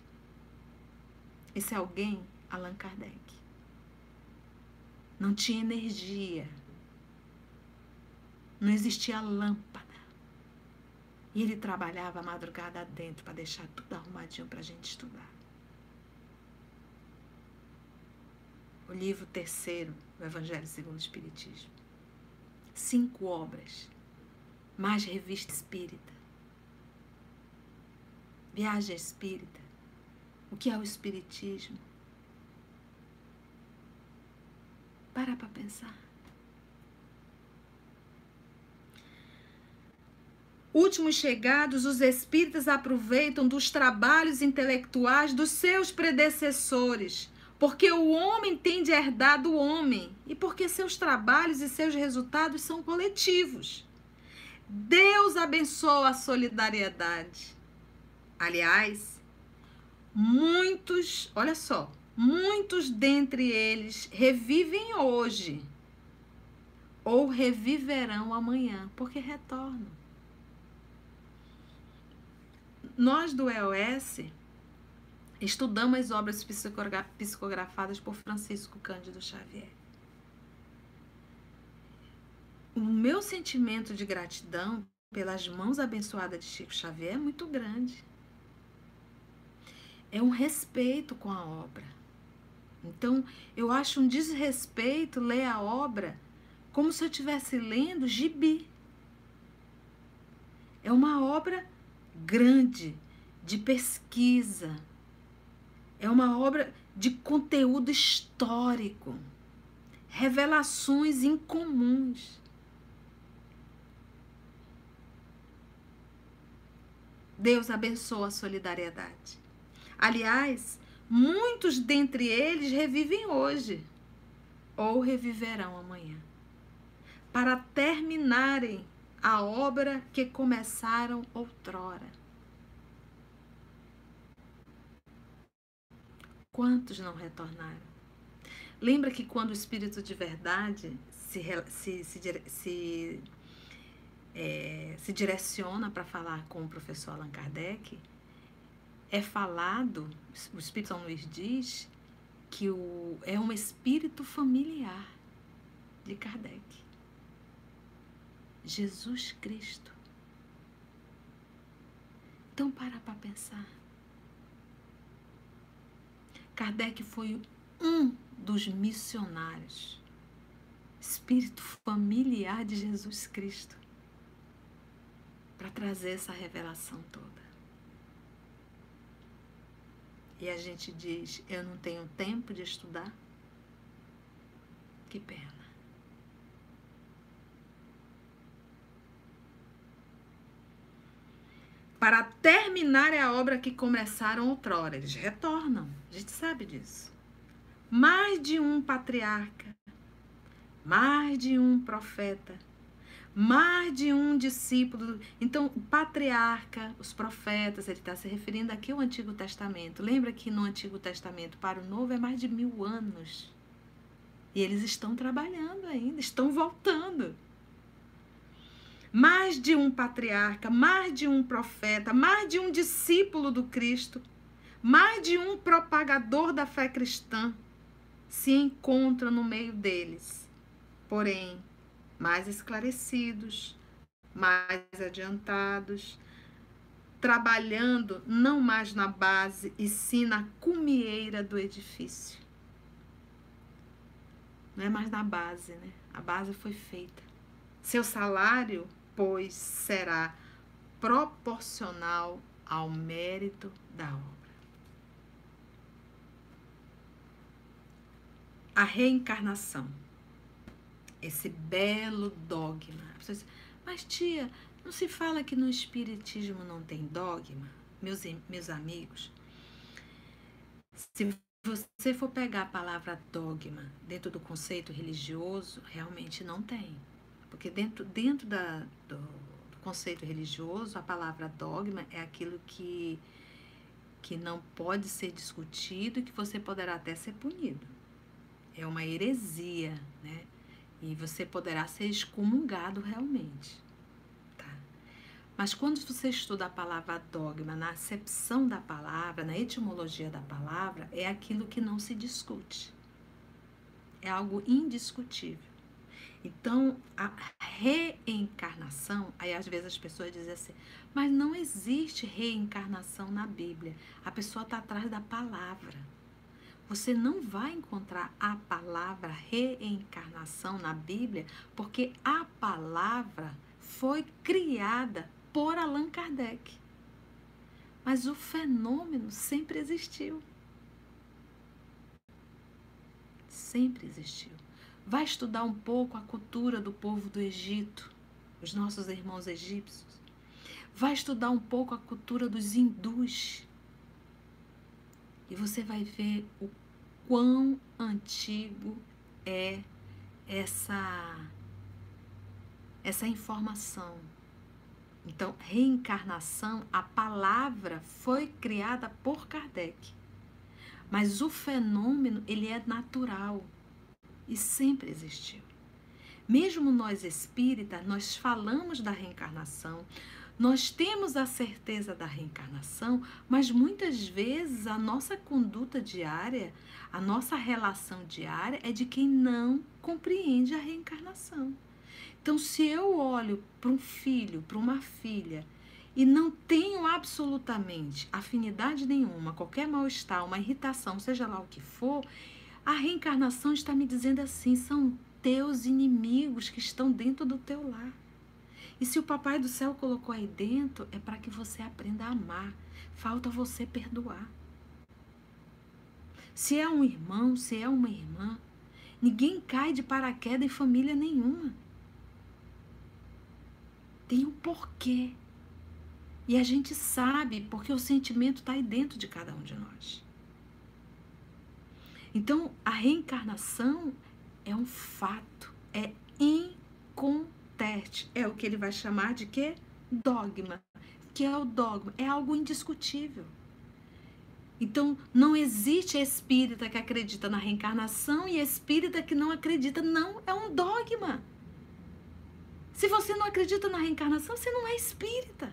Esse alguém, Allan Kardec. Não tinha energia. Não existia lâmpada. E ele trabalhava a madrugada dentro para deixar tudo arrumadinho para gente estudar. O livro terceiro do Evangelho segundo o Espiritismo. Cinco obras. Mais revista espírita. Viagem espírita. O que é o espiritismo? Para para pensar. Últimos chegados, os espíritas aproveitam dos trabalhos intelectuais dos seus predecessores, porque o homem tem de herdar do homem e porque seus trabalhos e seus resultados são coletivos. Deus abençoa a solidariedade. Aliás, muitos, olha só, muitos dentre eles revivem hoje ou reviverão amanhã, porque retornam. Nós do EOS estudamos as obras psicografadas por Francisco Cândido Xavier. O meu sentimento de gratidão pelas mãos abençoadas de Chico Xavier é muito grande é um respeito com a obra. Então, eu acho um desrespeito ler a obra como se eu estivesse lendo gibi. É uma obra grande, de pesquisa. É uma obra de conteúdo histórico. Revelações incomuns. Deus abençoa a solidariedade. Aliás, muitos dentre eles revivem hoje ou reviverão amanhã, para terminarem a obra que começaram outrora. Quantos não retornaram? Lembra que quando o Espírito de Verdade se, se, se, se, é, se direciona para falar com o professor Allan Kardec, é falado, o Espírito São Luís diz, que o, é um espírito familiar de Kardec. Jesus Cristo. Então, para para pensar. Kardec foi um dos missionários, espírito familiar de Jesus Cristo, para trazer essa revelação toda e a gente diz: Eu não tenho tempo de estudar? Que pena. Para terminar a obra que começaram outrora, eles retornam, a gente sabe disso. Mais de um patriarca, mais de um profeta, mais de um discípulo. Então, o patriarca, os profetas, ele está se referindo aqui ao Antigo Testamento. Lembra que no Antigo Testamento para o Novo é mais de mil anos. E eles estão trabalhando ainda, estão voltando. Mais de um patriarca, mais de um profeta, mais de um discípulo do Cristo, mais de um propagador da fé cristã se encontra no meio deles. Porém, mais esclarecidos, mais adiantados, trabalhando não mais na base e sim na cumieira do edifício. Não é mais na base, né? A base foi feita. Seu salário, pois, será proporcional ao mérito da obra. A reencarnação esse belo dogma. Mas tia, Não se fala que no Espiritismo não tem dogma, meus, meus amigos. Se você for pegar a palavra dogma dentro do conceito religioso, realmente não tem. Porque dentro, dentro da, do, do conceito religioso, a palavra dogma é aquilo que, que não pode ser discutido e que você poderá até ser punido. É uma heresia, né? E você poderá ser excomungado realmente. Mas quando você estuda a palavra dogma na acepção da palavra, na etimologia da palavra, é aquilo que não se discute. É algo indiscutível. Então, a reencarnação, aí às vezes as pessoas dizem assim, mas não existe reencarnação na Bíblia. A pessoa está atrás da palavra. Você não vai encontrar a palavra reencarnação na Bíblia, porque a palavra foi criada por Allan Kardec. Mas o fenômeno sempre existiu. Sempre existiu. Vai estudar um pouco a cultura do povo do Egito, os nossos irmãos egípcios. Vai estudar um pouco a cultura dos hindus. E você vai ver o quão antigo é essa essa informação então, reencarnação, a palavra foi criada por Kardec. Mas o fenômeno, ele é natural e sempre existiu. Mesmo nós espíritas, nós falamos da reencarnação, nós temos a certeza da reencarnação, mas muitas vezes a nossa conduta diária, a nossa relação diária é de quem não compreende a reencarnação. Então, se eu olho para um filho, para uma filha, e não tenho absolutamente afinidade nenhuma, qualquer mal-estar, uma irritação, seja lá o que for, a reencarnação está me dizendo assim: são teus inimigos que estão dentro do teu lar. E se o Papai do Céu colocou aí dentro, é para que você aprenda a amar. Falta você perdoar. Se é um irmão, se é uma irmã, ninguém cai de paraquedas em família nenhuma tem um porquê. E a gente sabe porque o sentimento está aí dentro de cada um de nós. Então, a reencarnação é um fato, é inconteste. É o que ele vai chamar de quê? Dogma. Que é o dogma? É algo indiscutível. Então, não existe espírita que acredita na reencarnação e espírita que não acredita. Não, é um dogma. Se você não acredita na reencarnação, você não é espírita.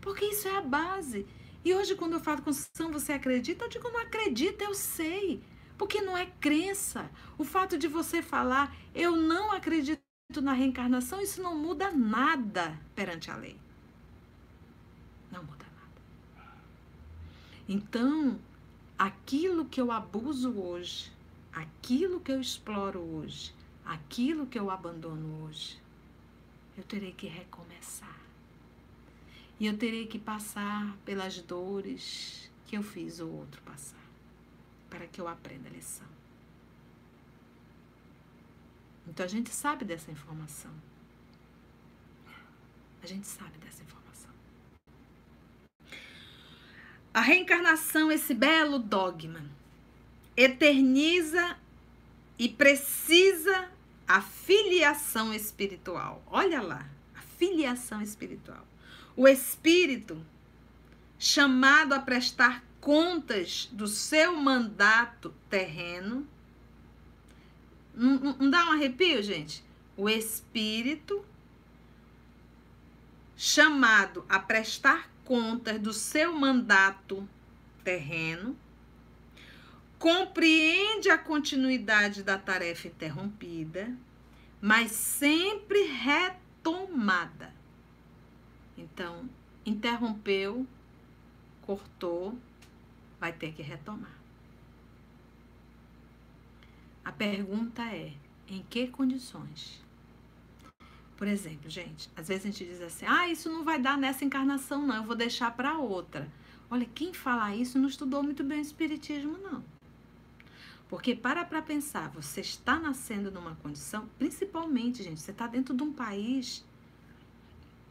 Porque isso é a base. E hoje, quando eu falo com São, você acredita? Eu digo, não acredita, eu sei. Porque não é crença. O fato de você falar, eu não acredito na reencarnação, isso não muda nada perante a lei. Não muda nada. Então, aquilo que eu abuso hoje, aquilo que eu exploro hoje, aquilo que eu abandono hoje, eu terei que recomeçar. E eu terei que passar pelas dores que eu fiz o outro passar, para que eu aprenda a lição. Então a gente sabe dessa informação. A gente sabe dessa informação. A reencarnação, esse belo dogma, eterniza e precisa a filiação espiritual. Olha lá, a filiação espiritual. O espírito chamado a prestar contas do seu mandato terreno. Não, não dá um arrepio, gente? O espírito chamado a prestar contas do seu mandato terreno compreende a continuidade da tarefa interrompida, mas sempre retomada. Então, interrompeu, cortou, vai ter que retomar. A pergunta é: em que condições? Por exemplo, gente, às vezes a gente diz assim: ah, isso não vai dar nessa encarnação, não, eu vou deixar para outra. Olha, quem fala isso não estudou muito bem o Espiritismo, não. Porque para para pensar, você está nascendo numa condição, principalmente, gente, você está dentro de um país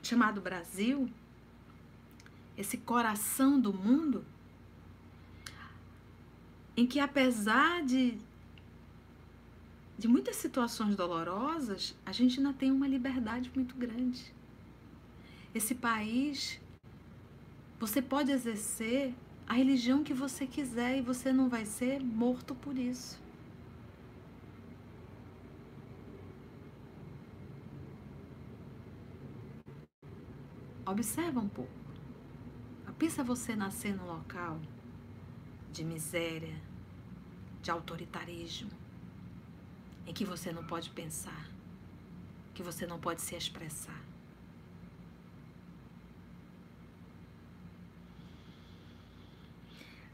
chamado Brasil, esse coração do mundo, em que apesar de, de muitas situações dolorosas, a gente ainda tem uma liberdade muito grande. Esse país, você pode exercer a religião que você quiser e você não vai ser morto por isso. Observa um pouco. Pensa você nascer num local de miséria, de autoritarismo, em que você não pode pensar, que você não pode se expressar.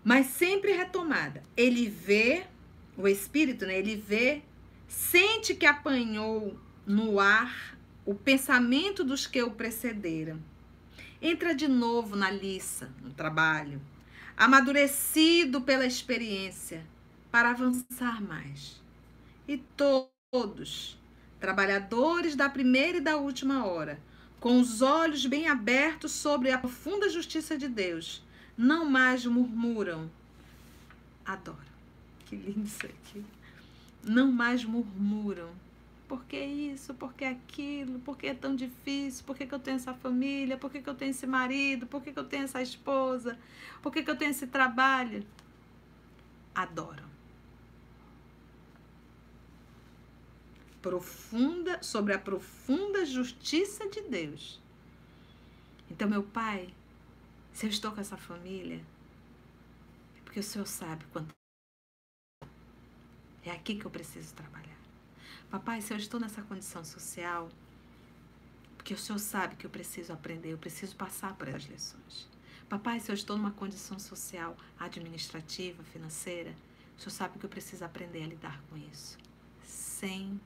Mas sempre retomada. Ele vê, o espírito, né? Ele vê, sente que apanhou no ar o pensamento dos que o precederam. Entra de novo na liça, no trabalho, amadurecido pela experiência, para avançar mais. E todos, trabalhadores da primeira e da última hora, com os olhos bem abertos sobre a profunda justiça de Deus, não mais murmuram. Adoro. Que lindo isso aqui. Não mais murmuram. Por que isso? Por que aquilo? Por que é tão difícil? Por que, que eu tenho essa família? Por que, que eu tenho esse marido? Por que, que eu tenho essa esposa? Por que, que eu tenho esse trabalho? Adoram. Profunda, sobre a profunda justiça de Deus. Então, meu pai, se eu estou com essa família, é porque o Senhor sabe quanto. É aqui que eu preciso trabalhar. Papai, se eu estou nessa condição social, porque o Senhor sabe que eu preciso aprender, eu preciso passar por essas lições. Papai, se eu estou numa condição social, administrativa, financeira, o Senhor sabe que eu preciso aprender a lidar com isso, sem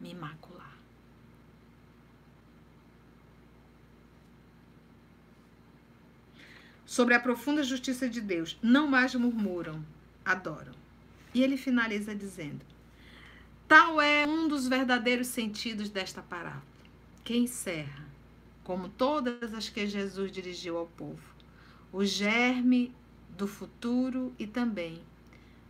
me macular. sobre a profunda justiça de Deus, não mais murmuram, adoram. E ele finaliza dizendo: Tal é um dos verdadeiros sentidos desta parábola, que encerra, como todas as que Jesus dirigiu ao povo, o germe do futuro e também,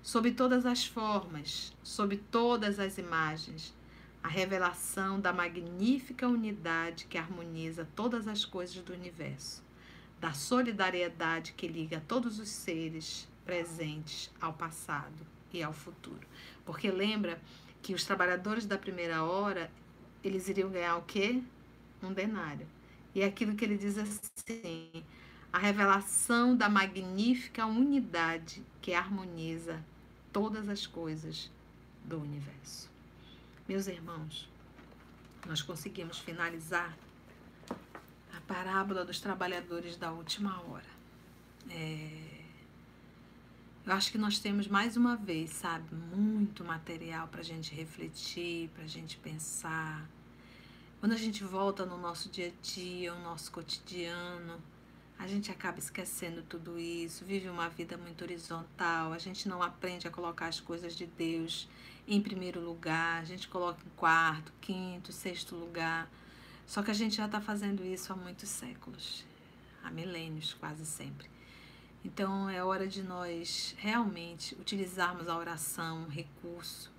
sob todas as formas, sob todas as imagens, a revelação da magnífica unidade que harmoniza todas as coisas do universo da solidariedade que liga todos os seres presentes ao passado e ao futuro. Porque lembra que os trabalhadores da primeira hora, eles iriam ganhar o quê? Um denário. E é aquilo que ele diz assim, a revelação da magnífica unidade que harmoniza todas as coisas do universo. Meus irmãos, nós conseguimos finalizar parábola dos trabalhadores da última hora. É, eu acho que nós temos mais uma vez, sabe, muito material para a gente refletir, para a gente pensar. Quando a gente volta no nosso dia a dia, o nosso cotidiano, a gente acaba esquecendo tudo isso, vive uma vida muito horizontal, a gente não aprende a colocar as coisas de Deus em primeiro lugar, a gente coloca em quarto, quinto, sexto lugar. Só que a gente já está fazendo isso há muitos séculos, há milênios quase sempre. Então é hora de nós realmente utilizarmos a oração, um recurso.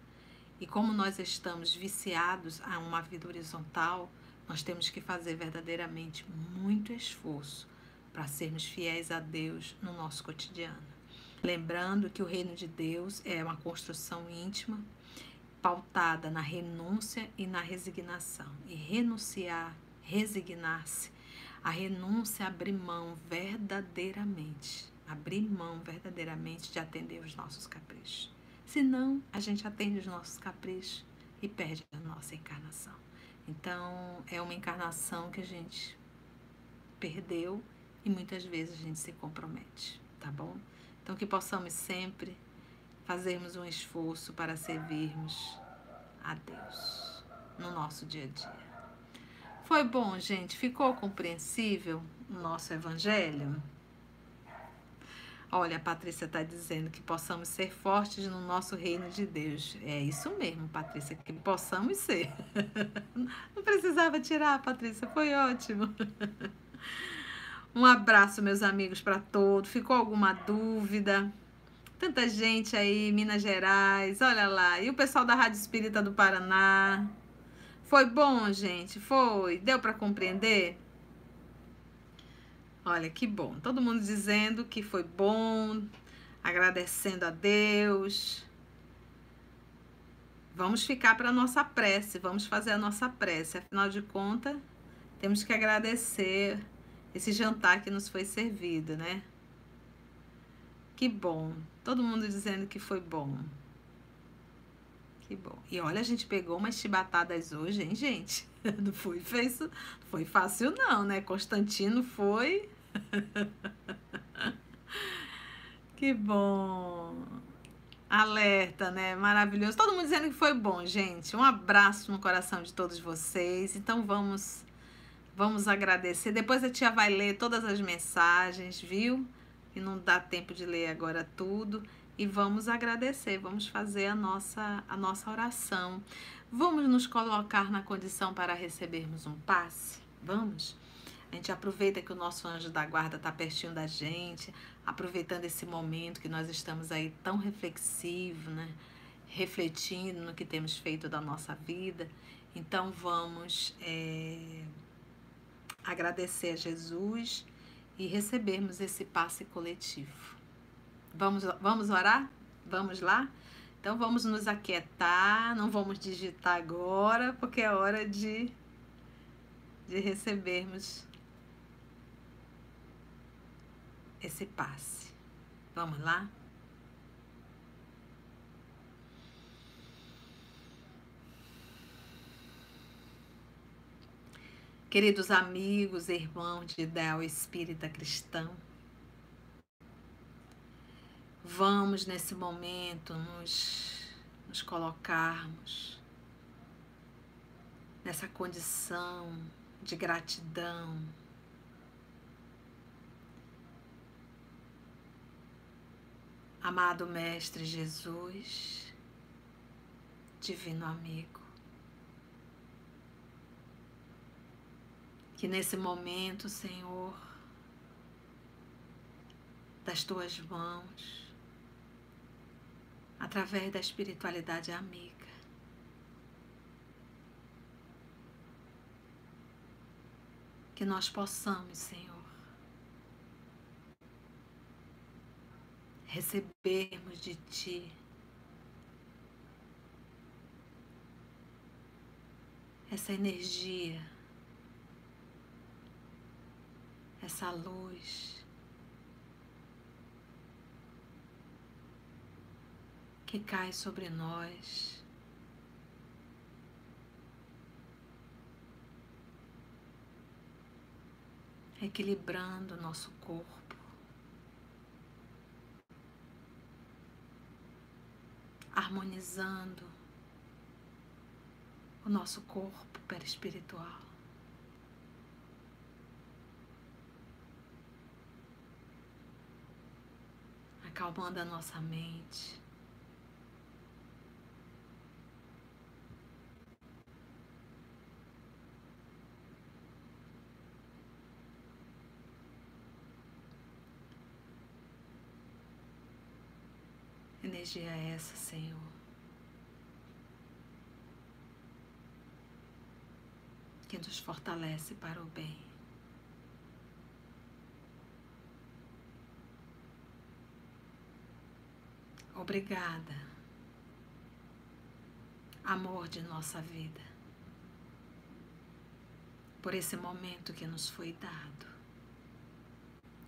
E como nós estamos viciados a uma vida horizontal, nós temos que fazer verdadeiramente muito esforço para sermos fiéis a Deus no nosso cotidiano. Lembrando que o reino de Deus é uma construção íntima pautada na renúncia e na resignação. E renunciar, resignar-se, a renúncia é abrir mão verdadeiramente, abrir mão verdadeiramente de atender os nossos caprichos. Senão, a gente atende os nossos caprichos e perde a nossa encarnação. Então, é uma encarnação que a gente perdeu e muitas vezes a gente se compromete, tá bom? Então, que possamos sempre fazermos um esforço para servirmos a Deus no nosso dia a dia. Foi bom, gente? Ficou compreensível o nosso evangelho? Olha, a Patrícia está dizendo que possamos ser fortes no nosso reino de Deus. É isso mesmo, Patrícia, que possamos ser. Não precisava tirar, Patrícia, foi ótimo. Um abraço, meus amigos, para todos. Ficou alguma dúvida? Tanta gente aí, Minas Gerais, olha lá. E o pessoal da Rádio Espírita do Paraná. Foi bom, gente? Foi? Deu para compreender? Olha que bom. Todo mundo dizendo que foi bom, agradecendo a Deus. Vamos ficar para nossa prece, vamos fazer a nossa prece. Afinal de contas, temos que agradecer esse jantar que nos foi servido, né? Que bom. Todo mundo dizendo que foi bom. Que bom. E olha, a gente pegou umas chibatadas hoje, hein, gente? Não foi, fez, foi fácil não, né? Constantino foi que bom. Alerta, né? Maravilhoso. Todo mundo dizendo que foi bom, gente. Um abraço no coração de todos vocês. Então vamos vamos agradecer. Depois a tia vai ler todas as mensagens, viu? E não dá tempo de ler agora tudo. E vamos agradecer, vamos fazer a nossa a nossa oração. Vamos nos colocar na condição para recebermos um passe? Vamos? A gente aproveita que o nosso anjo da guarda está pertinho da gente, aproveitando esse momento que nós estamos aí tão reflexivo, né? Refletindo no que temos feito da nossa vida. Então vamos é, agradecer a Jesus e recebermos esse passe coletivo. Vamos, vamos orar? Vamos lá? Então vamos nos aquietar, não vamos digitar agora, porque é hora de, de recebermos esse passe. Vamos lá? Queridos amigos, irmãos de ideal espírita cristão, vamos nesse momento nos, nos colocarmos nessa condição de gratidão, Amado Mestre Jesus, Divino Amigo, que nesse momento, Senhor, das tuas mãos, através da espiritualidade amiga, que nós possamos, Senhor, recebermos de Ti essa energia, essa luz que cai sobre nós. Equilibrando nosso corpo. harmonizando o nosso corpo perispiritual. Acalmando a nossa mente. energia é essa, Senhor? Que nos fortalece para o bem. Obrigada, amor de nossa vida, por esse momento que nos foi dado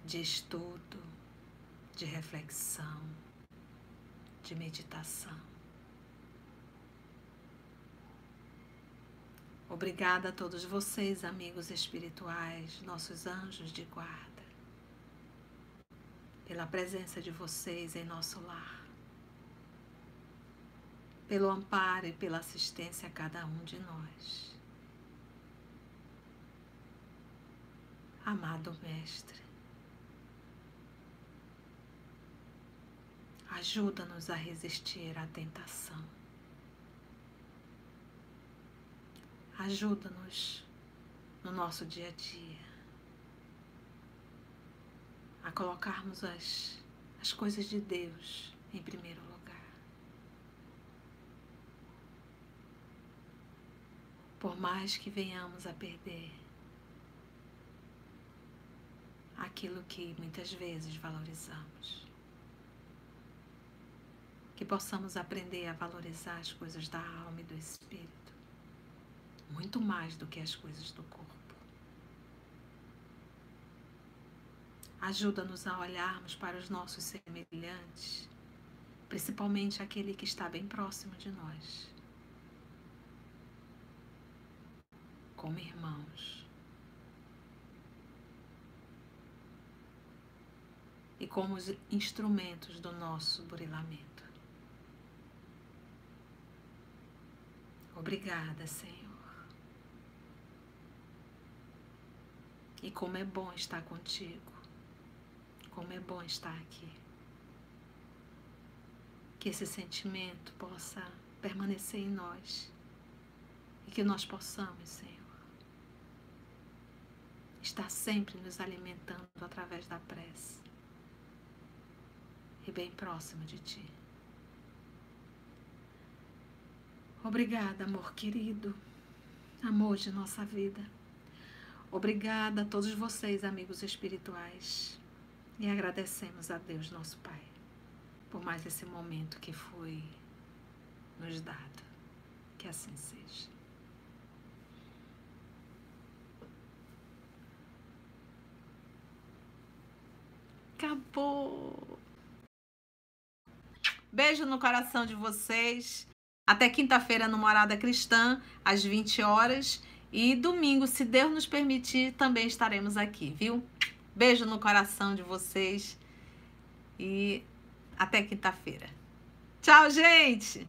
de estudo, de reflexão de meditação. Obrigada a todos vocês, amigos espirituais, nossos anjos de guarda, pela presença de vocês em nosso lar, pelo amparo e pela assistência a cada um de nós. Amado Mestre, Ajuda-nos a resistir à tentação. Ajuda-nos no nosso dia a dia a colocarmos as, as coisas de Deus em primeiro lugar. Por mais que venhamos a perder aquilo que muitas vezes valorizamos. Que possamos aprender a valorizar as coisas da alma e do espírito, muito mais do que as coisas do corpo. Ajuda-nos a olharmos para os nossos semelhantes, principalmente aquele que está bem próximo de nós, como irmãos. E como os instrumentos do nosso burilamento. Obrigada, Senhor. E como é bom estar contigo. Como é bom estar aqui. Que esse sentimento possa permanecer em nós e que nós possamos, Senhor, estar sempre nos alimentando através da prece e bem próximo de Ti. Obrigada, amor querido, amor de nossa vida. Obrigada a todos vocês, amigos espirituais. E agradecemos a Deus, nosso Pai, por mais esse momento que foi nos dado. Que assim seja. Acabou. Beijo no coração de vocês. Até quinta-feira no Morada Cristã, às 20 horas. E domingo, se Deus nos permitir, também estaremos aqui, viu? Beijo no coração de vocês e até quinta-feira. Tchau, gente!